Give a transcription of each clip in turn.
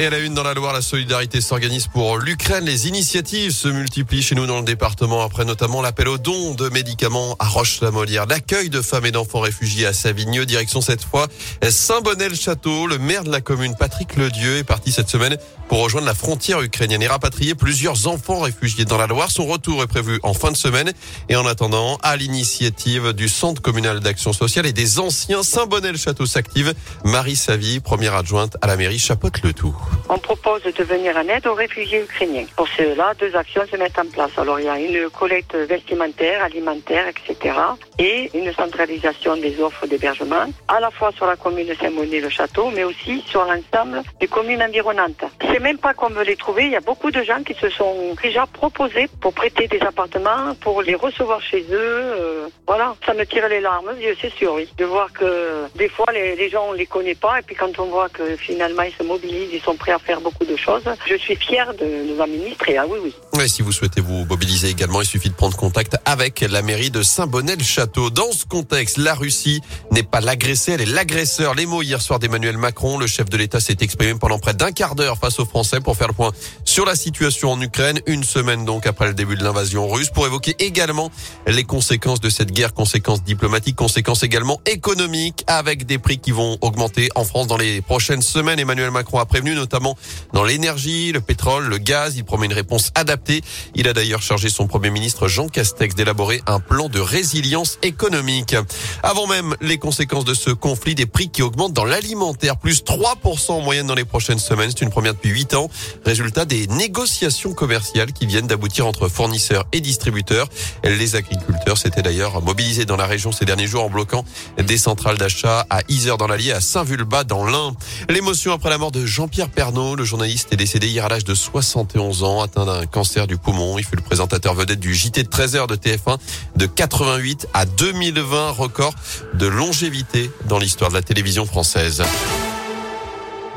Et à la une dans la Loire, la solidarité s'organise pour l'Ukraine. Les initiatives se multiplient chez nous dans le département après notamment l'appel aux dons de médicaments à Roche-la-Molière. L'accueil de femmes et d'enfants réfugiés à Savigneux. Direction cette fois Saint-Bonnet-le-Château. Le maire de la commune, Patrick Ledieu, est parti cette semaine pour rejoindre la frontière ukrainienne et rapatrier plusieurs enfants réfugiés dans la Loire. Son retour est prévu en fin de semaine. Et en attendant, à l'initiative du Centre communal d'action sociale et des anciens Saint-Bonnet-le-Château s'active. Marie Savy, première adjointe à la mairie, chapeaute le tout. On propose de venir en aide aux réfugiés ukrainiens. Pour cela, deux actions se mettent en place. Alors, il y a une collecte vestimentaire, alimentaire, etc. et une centralisation des offres d'hébergement, à la fois sur la commune de Saint-Bonnet-le-Château, mais aussi sur l'ensemble des communes environnantes. C'est même pas qu'on veut les trouver. Il y a beaucoup de gens qui se sont déjà proposés pour prêter des appartements, pour les recevoir chez eux. Euh, voilà, ça me tire les larmes, c'est sûr, oui. De voir que des fois, les, les gens, on les connaît pas, et puis quand on voit que finalement, ils se mobilisent, ils sont prêts à faire beaucoup de choses. Je suis fière de nous administrer. Ah oui, oui. Et si vous souhaitez vous mobiliser également, il suffit de prendre contact avec la mairie de Saint-Bonnet-le-Château. Dans ce contexte, la Russie n'est pas l'agressé, elle est l'agresseur. Les mots hier soir d'Emmanuel Macron, le chef de l'État s'est exprimé pendant près d'un quart d'heure face aux Français pour faire le point sur la situation en Ukraine, une semaine donc après le début de l'invasion russe, pour évoquer également les conséquences de cette guerre, conséquences diplomatiques, conséquences également économiques, avec des prix qui vont augmenter en France dans les prochaines semaines. Emmanuel Macron a prévenu notamment dans l'énergie, le pétrole, le gaz. Il promet une réponse adaptée. Il a d'ailleurs chargé son premier ministre Jean Castex d'élaborer un plan de résilience économique. Avant même les conséquences de ce conflit, des prix qui augmentent dans l'alimentaire, plus 3% en moyenne dans les prochaines semaines. C'est une première depuis 8 ans. Résultat des négociations commerciales qui viennent d'aboutir entre fournisseurs et distributeurs. Les agriculteurs s'étaient d'ailleurs mobilisés dans la région ces derniers jours en bloquant des centrales d'achat à Isère dans l'Allier, à Saint-Vulbas dans l'Ain. L'émotion après la mort de Jean-Pierre Pernaud, le journaliste est décédé hier à l'âge de 71 ans, atteint d'un cancer du poumon. Il fut le présentateur vedette du JT de 13 heures de TF1 de 88 à 2020, record de longévité dans l'histoire de la télévision française.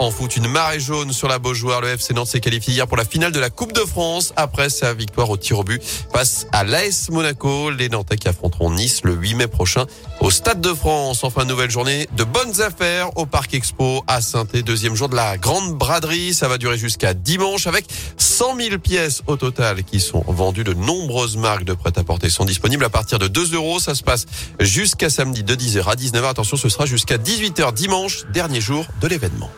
En foot, une marée jaune sur la Beaujoire. Le FC Nantes s'est qualifié hier pour la finale de la Coupe de France après sa victoire au tir au but face à l'AS Monaco. Les Nantais qui affronteront Nice le 8 mai prochain au Stade de France. Enfin, nouvelle journée de bonnes affaires au Parc Expo à saint Deuxième jour de la grande braderie. Ça va durer jusqu'à dimanche avec 100 000 pièces au total qui sont vendues. De nombreuses marques de prêt-à-porter sont disponibles à partir de 2 euros. Ça se passe jusqu'à samedi de 10h à 19h. Attention, ce sera jusqu'à 18h dimanche, dernier jour de l'événement.